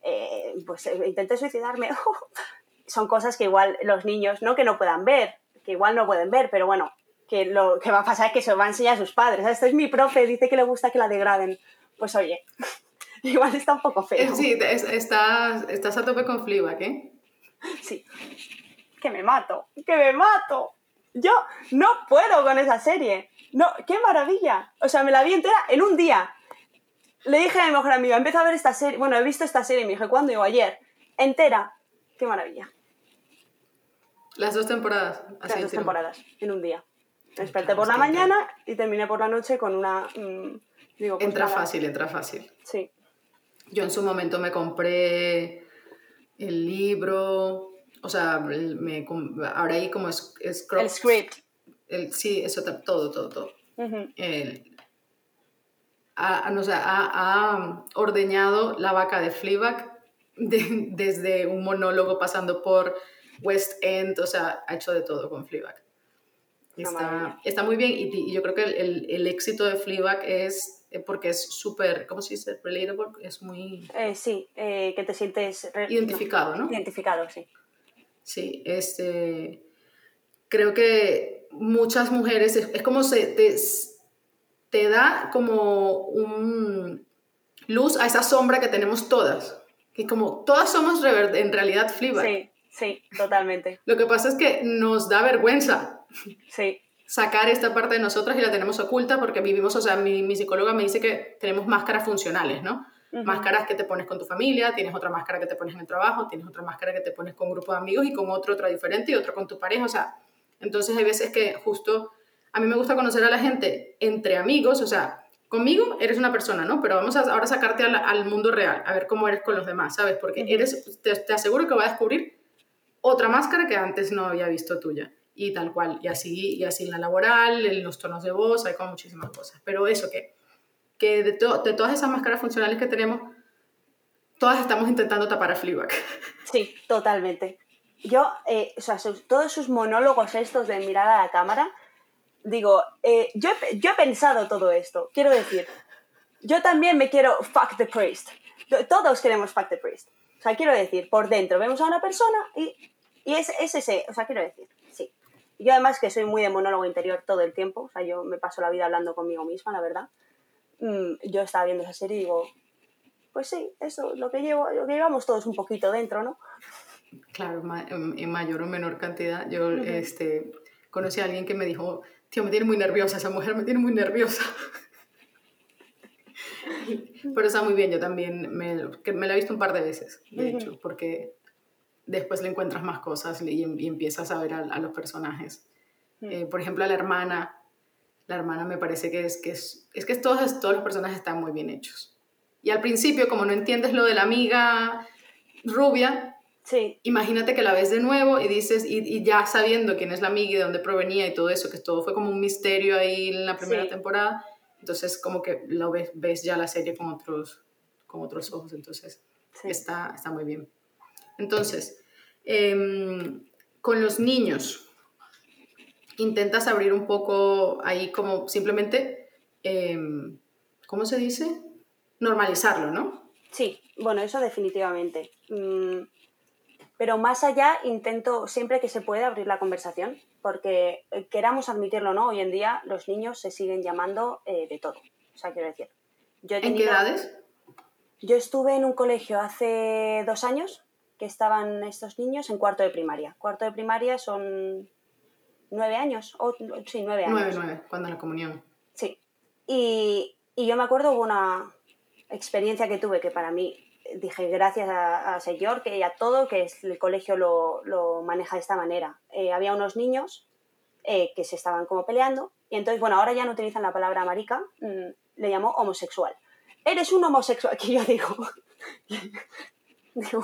eh, pues eh, intenté suicidarme, *laughs* son cosas que igual los niños, no que no puedan ver, que igual no pueden ver, pero bueno, que lo que va a pasar es que se lo va a enseñar a sus padres. Este es mi profe, dice que le gusta que la degraden. Pues oye, *laughs* Igual está un poco feo. Sí, estás, estás a tope con Fleabag, ¿eh? Sí. Que me mato, que me mato. Yo no puedo con esa serie. No, qué maravilla. O sea, me la vi entera en un día. Le dije a mi mejor amiga, empezado a ver esta serie. Bueno, he visto esta serie y me dije, ¿cuándo? Digo, ayer. Entera. Qué maravilla. Las dos temporadas. Las dos temporadas, en un día. Me desperté por la mañana y terminé por la noche con una... Mm, digo, pues entra fácil, entra fácil. Sí. Yo en su momento me compré el libro, o sea, me, ahora ahí como es, es El script. El, sí, eso, todo, todo, todo. el, ha, no, ha, ordeñado la vaca de Fleabag desde un monólogo pasando por West End, o sea, ha hecho de todo con Fleabag. Está, está muy bien y, yo creo que el, el, éxito de Fleabag es eh, porque es súper, ¿cómo se dice? Relatable, es muy... Eh, sí, eh, que te sientes... Identificado, no, Identificado, sí. Sí, este... Creo que muchas mujeres, es, como se te, te da como un luz a esa sombra que tenemos todas. Que como todas somos en realidad Fleabag. Sí, sí, totalmente. Lo que pasa es que nos da vergüenza. Sí sacar esta parte de nosotras y la tenemos oculta porque vivimos, o sea, mi, mi psicóloga me dice que tenemos máscaras funcionales, ¿no? Máscaras que te pones con tu familia, tienes otra máscara que te pones en el trabajo, tienes otra máscara que te pones con un grupo de amigos y con otro otra diferente y otro con tu pareja, o sea, entonces hay veces que justo a mí me gusta conocer a la gente entre amigos, o sea, conmigo eres una persona, ¿no? Pero vamos a ahora sacarte al, al mundo real, a ver cómo eres con los demás, ¿sabes? Porque eres, te, te aseguro que va a descubrir otra máscara que antes no había visto tuya y tal cual. Y así, y así en la laboral, en los tonos de voz, hay como muchísimas cosas. Pero eso, que, que de, de todas esas máscaras funcionales que tenemos, todas estamos intentando tapar a Fleabag. *laughs* Sí, totalmente. Yo, eh, o sea, todos sus monólogos estos de mirar a la cámara, digo, eh, yo, yo he pensado todo esto, quiero decir, yo también me quiero fuck the priest. Todos queremos fuck the priest. O sea, quiero decir, por dentro vemos a una persona y, y es, es ese, o sea, quiero decir, sí. yo además que soy muy de monólogo interior todo el tiempo, o sea, yo me paso la vida hablando conmigo misma, la verdad. Mm, yo estaba viendo esa serie y digo, pues sí, eso, lo que, llevo, lo que llevamos todos un poquito dentro, ¿no? Claro, en mayor o menor cantidad. Yo este, conocí a alguien que me dijo, tío, me tiene muy nerviosa, esa mujer me tiene muy nerviosa. Pero está muy bien, yo también me, que me la he visto un par de veces, de hecho, porque después le encuentras más cosas y, y empiezas a ver a, los personajes. Eh, por ejemplo, a la hermana, la hermana me parece que es que, es, es que todos, todos los personajes están muy bien hechos. Y al principio, como no entiendes lo de la amiga rubia, sí. imagínate que la ves de nuevo y dices, y, ya sabiendo quién es la amiga y de dónde provenía y todo eso, que todo fue como un misterio ahí en la primera temporada, entonces como que lo ves, ves ya la serie con otros, con otros ojos, entonces está, está muy bien. Entonces, em, con los niños, intentas abrir un poco ahí como simplemente, em, ¿cómo se dice? Normalizarlo, ¿no? Sí, bueno, eso definitivamente. Mm, pero más allá, intento siempre que se pueda abrir la conversación, porque eh, queramos admitirlo no, hoy en día los niños se siguen llamando eh, de todo. O sea, quiero decir. Yo ¿En qué edades? Yo estuve en un colegio hace dos años que estaban estos niños en cuarto de primaria. Cuarto de primaria son nueve años, o, sí, nueve años. Nueve, nueve, cuando la comunión. Sí. Y, y yo me acuerdo, hubo una experiencia que tuve que para mí dije gracias a, señor que, y a todo que el colegio lo, lo maneja de esta manera. Eh, había unos niños eh, que se estaban como peleando y entonces, bueno, ahora ya no utilizan la palabra marica, mm, le llamó homosexual. Eres un homosexual, *laughs* que yo digo...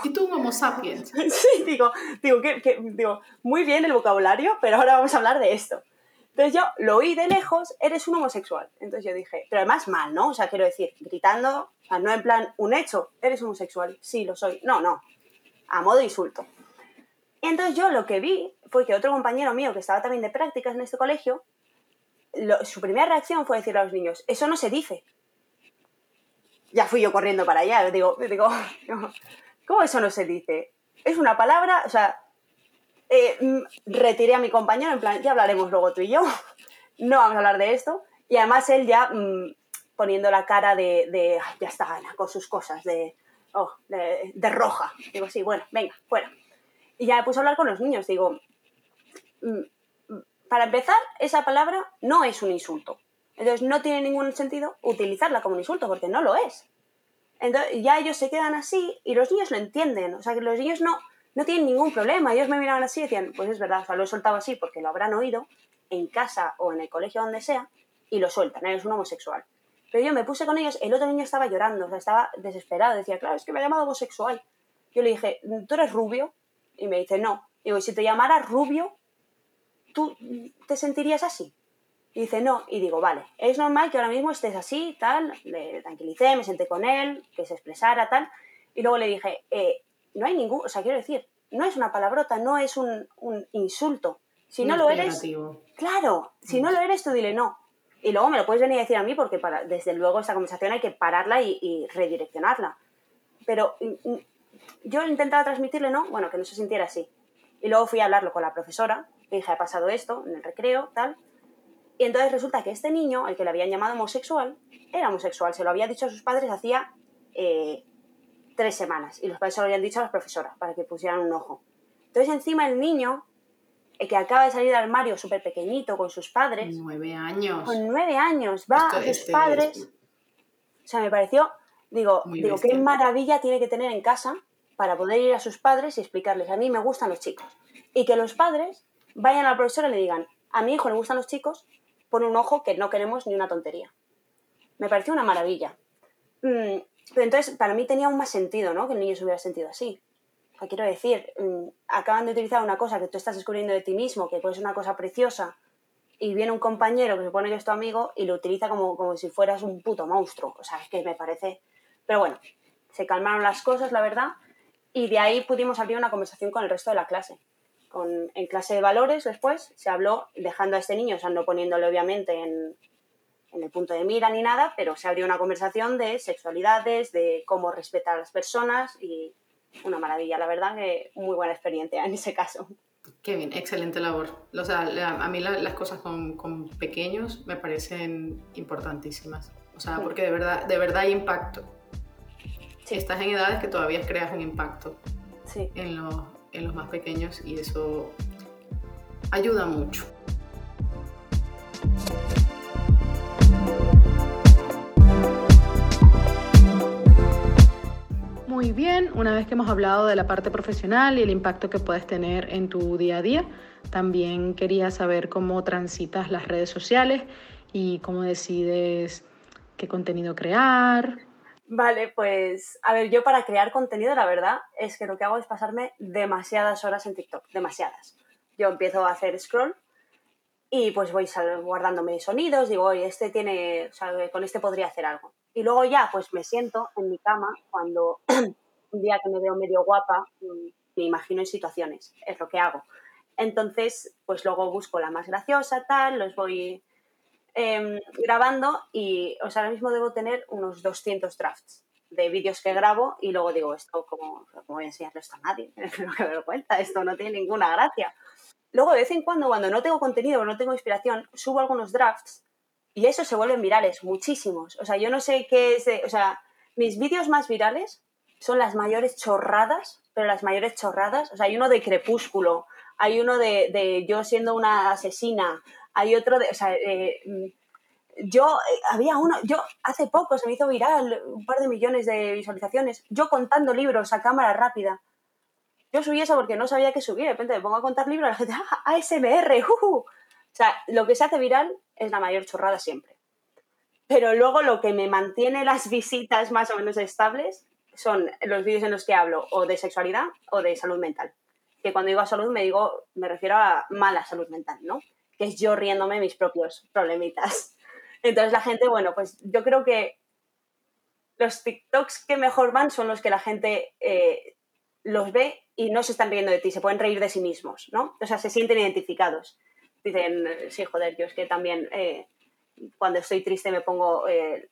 ¿Y tú un homo sapiens? *laughs* sí, digo, digo, que, digo, muy bien el vocabulario, pero ahora vamos a hablar de esto. Entonces yo lo oí de lejos, eres un homosexual. Entonces yo dije, pero además mal, ¿no? O sea, quiero decir, gritando, o sea, no en plan un hecho, eres homosexual, sí, lo soy. No, no, a modo insulto. Y entonces yo lo que vi fue que otro compañero mío que estaba también de prácticas en este colegio, su primera reacción fue decirle a los niños, eso no se dice. Ya fui yo corriendo para allá, digo, digo, *laughs* ¿cómo eso no se dice? Es una palabra, o sea, eh, mm, retiré a mi compañero, en plan, ya hablaremos luego tú y yo, *laughs* no vamos a hablar de esto. Y además él ya mm, poniendo la cara de, ya está con sus cosas, oh, de, de, roja. Digo, sí, bueno, venga, fuera. Y ya me puse a hablar con los niños, digo, mm, para empezar, esa palabra no es un insulto. Entonces no tiene ningún sentido utilizarla como un insulto, porque no lo es. Entonces ya ellos se quedan así y los niños lo entienden. O sea, que los niños no, no tienen ningún problema. Ellos me miraban así y decían, pues es verdad, o lo he soltado así porque lo habrán oído en casa o en el colegio donde sea y lo sueltan, eres un homosexual. Pero yo me puse con ellos, el otro niño estaba llorando, o sea, estaba desesperado, decía, claro, es que me ha llamado homosexual. Yo le dije, ¿tú eres rubio? Y me dice, no. Digo, si te llamara rubio, ¿tú te sentirías así? Y dice, no. Y digo, vale, es normal que ahora mismo estés así, tal. Le tranquilicé, me senté con él, que se expresara, tal. Y luego le dije, eh, no hay ningún, o sea, quiero decir, no es una palabrota, no es un, insulto. Si no, lo eres, claro, si no lo eres, tú dile no. Y luego me lo puedes venir a decir a mí porque desde luego esta conversación hay que pararla y, redireccionarla. Pero mm, mm, yo intentaba transmitirle, ¿no? Bueno, que no se sintiera así. Y luego fui a hablarlo con la profesora, le dije, ha pasado esto en el recreo, tal. Y entonces resulta que este niño, al que le habían llamado homosexual, era homosexual. Se lo había dicho a sus padres hacía eh, tres semanas. Y los padres se lo habían dicho a la profesora para que pusieran un ojo. Entonces encima el niño el que acaba de salir del armario súper pequeñito con sus padres. Nueve años. Con nueve años, va a sus este padres. O sea, me pareció, digo, digo, qué maravilla tiene que tener en casa para poder ir a sus padres y explicarles, a mí me gustan los chicos. Y que los padres vayan a la profesora y le digan, a mi hijo le gustan los chicos, pon un ojo que no queremos ni una tontería. Me pareció una maravilla. Mm, pero entonces, para mí tenía aún más sentido, ¿no? Que el niño se hubiera sentido así quiero decir, mm, acaban de utilizar una cosa que tú estás descubriendo de ti mismo, que puede ser una cosa preciosa, y viene un compañero que se supone que es tu amigo y lo utiliza como, como si fueras un puto monstruo. O sea, es que me parece... Pero bueno, se calmaron las cosas, la verdad, y de ahí pudimos abrir una conversación con el resto de la clase. Con, en clase de valores después se habló, dejando a este niño, o sea, no poniéndole obviamente en, en el punto de mira ni nada, pero se abrió una conversación de sexualidades, de cómo respetar a las personas y, una maravilla. La verdad que muy buena experiencia en ese caso. Qué bien, excelente labor. O sea, a mí las cosas con, con, pequeños me parecen importantísimas. O sea, porque de verdad, de verdad hay impacto. Si Estás en edades que todavía creas un impacto sí. en, los, en los más pequeños y eso ayuda mucho. Muy bien, una vez que hemos hablado de la parte profesional y el impacto que puedes tener en tu día a día, también quería saber cómo transitas las redes sociales y cómo decides qué contenido crear. Vale, pues a ver, yo para crear contenido, la verdad es que lo que hago es pasarme demasiadas horas en TikTok, demasiadas. Yo empiezo a hacer scroll y pues voy guardándome sonidos, digo, oye, este tiene, o sea, con este podría hacer algo. Y luego ya, pues me siento en mi cama cuando *clears throat* un día que me veo medio guapa, mm, me imagino en situaciones, es lo que hago. Entonces, pues luego busco la más graciosa, tal, los voy em, grabando y, o sea, ahora mismo debo tener unos 200 drafts de vídeos que grabo y luego digo, esto, ¿cómo, voy a enseñarlo esto a nadie? *laughs* No que vergüenza, esto no tiene ninguna gracia. Luego, de vez en cuando, cuando no tengo contenido o no tengo inspiración, subo algunos drafts y eso se vuelven virales, muchísimos. O sea, yo no sé qué es de, O sea, mis vídeos más virales son las mayores chorradas, pero las mayores chorradas. O sea, hay uno de Crepúsculo, hay uno de, yo siendo una asesina, hay otro de. O sea, eh, yo. Eh, había uno. Yo hace poco se me hizo viral un par de millones de visualizaciones. Yo contando libros a cámara rápida. Yo subí eso porque no sabía qué subir. De repente me pongo a contar libros la gente, ¡ah, ASMR! Uh, o sea, lo que se hace viral es la mayor chorrada siempre. Pero luego lo que me mantiene las visitas más o menos estables son los vídeos en los que hablo o de sexualidad o de salud mental. Que cuando digo a salud me digo, me refiero a mala salud mental, ¿no? Que es yo riéndome mis propios problemitas. Entonces la gente, bueno, pues yo creo que los TikToks que mejor van son los que la gente eh, los ve y no se están riendo de ti, se pueden reír de sí mismos, ¿no? O sea, se sienten identificados dicen, sí, joder, yo es que también eh, cuando estoy triste me pongo eh,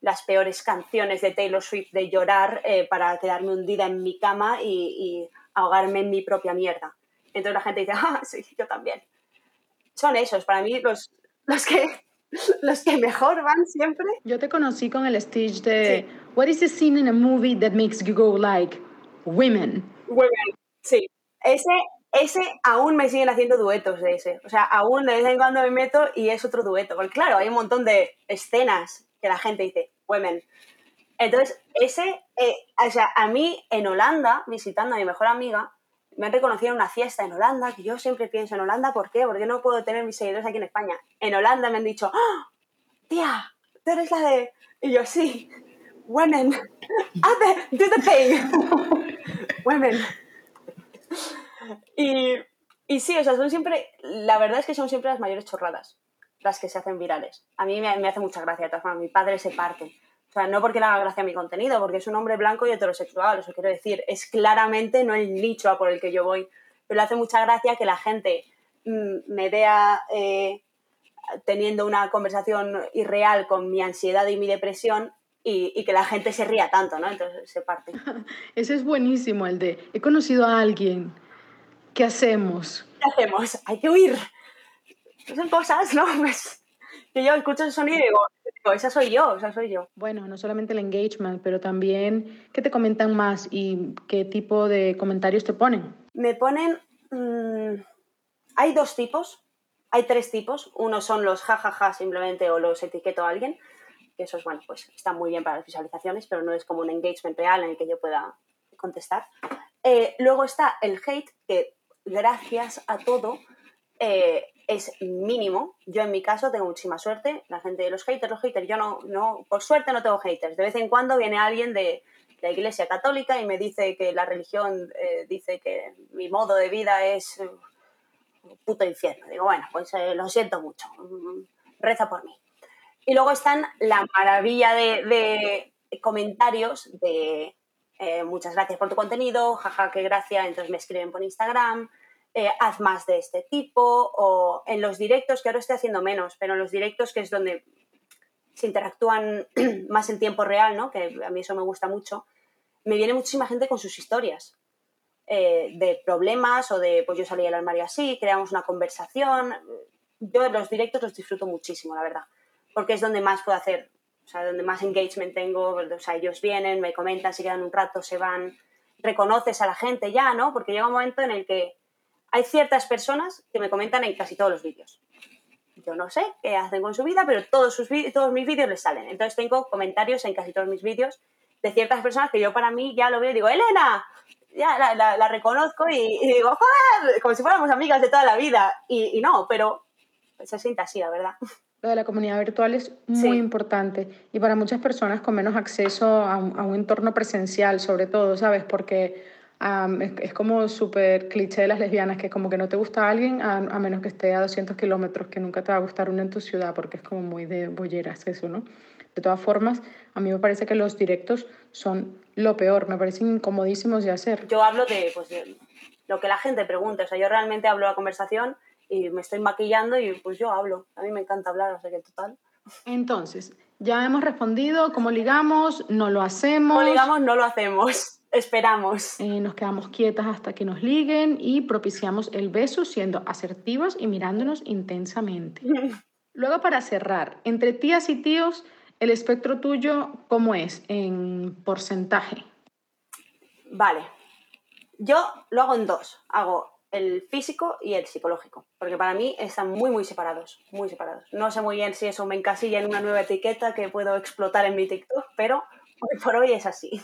las peores canciones de Taylor Swift de llorar eh, para quedarme hundida en mi cama y, ahogarme en mi propia mierda. Entonces la gente dice, *laughs* ah, sí, yo también. Son esos, para mí los, los que *laughs* los que mejor van siempre. Yo te conocí con el Stitch de What is the scene in a movie that makes you go like women? Women, sí. Ese ese aún me siguen haciendo duetos de ese. O sea, aún de vez en cuando me meto y es otro dueto. Porque claro, hay un montón de escenas que la gente dice, women. Entonces, ese, eh, o sea, a mí en Holanda, visitando a mi mejor amiga, me han reconocido en una fiesta en Holanda, que yo siempre pienso en Holanda, ¿por qué? Porque no puedo tener mis seguidores aquí en España. En Holanda me han dicho, ¡Ah! tía, tú eres la de... Y yo, sí, women, *laughs* do the thing. *laughs* women. Y, y sí, o sea, son siempre, la verdad es que son siempre las mayores chorradas las que se hacen virales. A mí me, hace mucha gracia, de todas formas, mi padre se parte. O sea, no porque le haga gracia a mi contenido, porque es un hombre blanco y heterosexual, eso quiero decir, es claramente no el nicho a por el que yo voy. Pero le hace mucha gracia que la gente mm, me vea eh, teniendo una conversación irreal con mi ansiedad y mi depresión y, y, que la gente se ría tanto, ¿no? Entonces se parte. *laughs* Ese es buenísimo, el de, he conocido a alguien ¿qué hacemos? ¿Qué hacemos? Hay que huir. Son cosas, ¿no? Pues que yo escucho el sonido y digo, esa soy yo, esa soy yo. Bueno, no solamente el engagement, pero también qué te comentan más y qué tipo de comentarios te ponen. Me ponen, mm, hay dos tipos, hay tres tipos. Uno son los jajaja simplemente o los etiqueto a alguien, que esos, bueno, pues están muy bien para las visualizaciones, pero no es como un engagement real en el que yo pueda contestar. Eh, luego está el hate, que gracias a todo, eh, es mínimo. Yo en mi caso tengo muchísima suerte. La gente de los haters, los haters, yo no, no, por suerte no tengo haters. De vez en cuando viene alguien de la Iglesia Católica y me dice que la religión eh, dice que mi modo de vida es un puto infierno. Digo, bueno, pues eh, lo siento mucho. Reza por mí. Y luego están la maravilla de comentarios de eh, muchas gracias por tu contenido, jaja, qué gracia, entonces me escriben por Instagram, eh, haz más de este tipo, o en los directos, que ahora estoy haciendo menos, pero en los directos que es donde se interactúan *clears throat* más en tiempo real, ¿no? que a mí eso me gusta mucho, me viene muchísima gente con sus historias eh, de problemas o de, pues yo salí del armario así, creamos una conversación. Yo los directos los disfruto muchísimo, la verdad, porque es donde más puedo hacer, o sea, donde más engagement tengo, o sea, ellos vienen, me comentan, se quedan un rato, se van, reconoces a la gente ya, ¿no? Porque llega un momento en el que hay ciertas personas que me comentan en casi todos los vídeos. Yo no sé qué hacen con su vida, pero todos, sus, todos mis vídeos les salen. Entonces tengo comentarios en casi todos mis vídeos de ciertas personas que yo para mí ya lo veo y digo, Elena, ya la, reconozco y, digo, joder, como si fuéramos amigas de toda la vida. Y, no, pero se siente así, la verdad. Lo de la comunidad virtual es muy importante y para muchas personas con menos acceso a un, entorno presencial, sobre todo, ¿sabes? Porque es, como súper cliché de las lesbianas, que como que no te gusta alguien a, menos que esté a 200 kilómetros, que nunca te va a gustar uno en tu ciudad, porque es como muy de bolleras eso, ¿no? De todas formas, a mí me parece que los directos son lo peor, me parecen incomodísimos de hacer. Yo hablo de, pues, lo que la gente pregunta, o sea, yo realmente hablo la conversación y me estoy maquillando y pues yo hablo. A mí me encanta hablar, o sea que total. Entonces, ya hemos respondido cómo ligamos, no lo hacemos. Cómo ligamos, no lo hacemos. *laughs* Esperamos. Eh, nos quedamos quietas hasta que nos liguen y propiciamos el beso siendo asertivos y mirándonos intensamente. *laughs* Luego, para cerrar, entre tías y tíos, ¿El espectro tuyo cómo es en porcentaje? Vale. Yo lo hago en dos. Hago el físico y el psicológico, porque para mí están muy, muy separados, muy separados. No sé muy bien si eso me encasilla en una nueva etiqueta que puedo explotar en mi TikTok, pero hoy por hoy es así.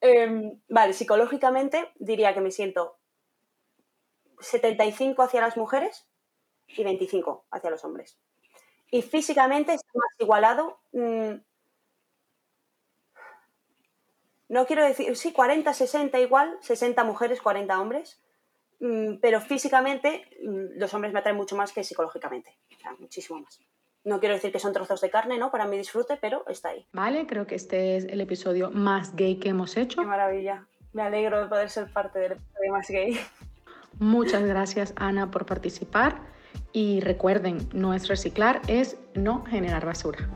Em, vale, psicológicamente diría que me siento 75 hacia las mujeres y 25 hacia los hombres y físicamente está más igualado. Mm, no quiero decir, sí, 40, 60 igual, 60 mujeres, 40 hombres, pero físicamente mm, los hombres me atraen mucho más que psicológicamente, o sea, muchísimo más. No quiero decir que son trozos de carne, ¿no? Para mi disfrute, pero está ahí. Vale, creo que este es el episodio más gay que hemos hecho. Qué maravilla. Me alegro de poder ser parte del episodio más gay. Muchas gracias, Ana, por participar. Y recuerden, no es reciclar, es no generar basura.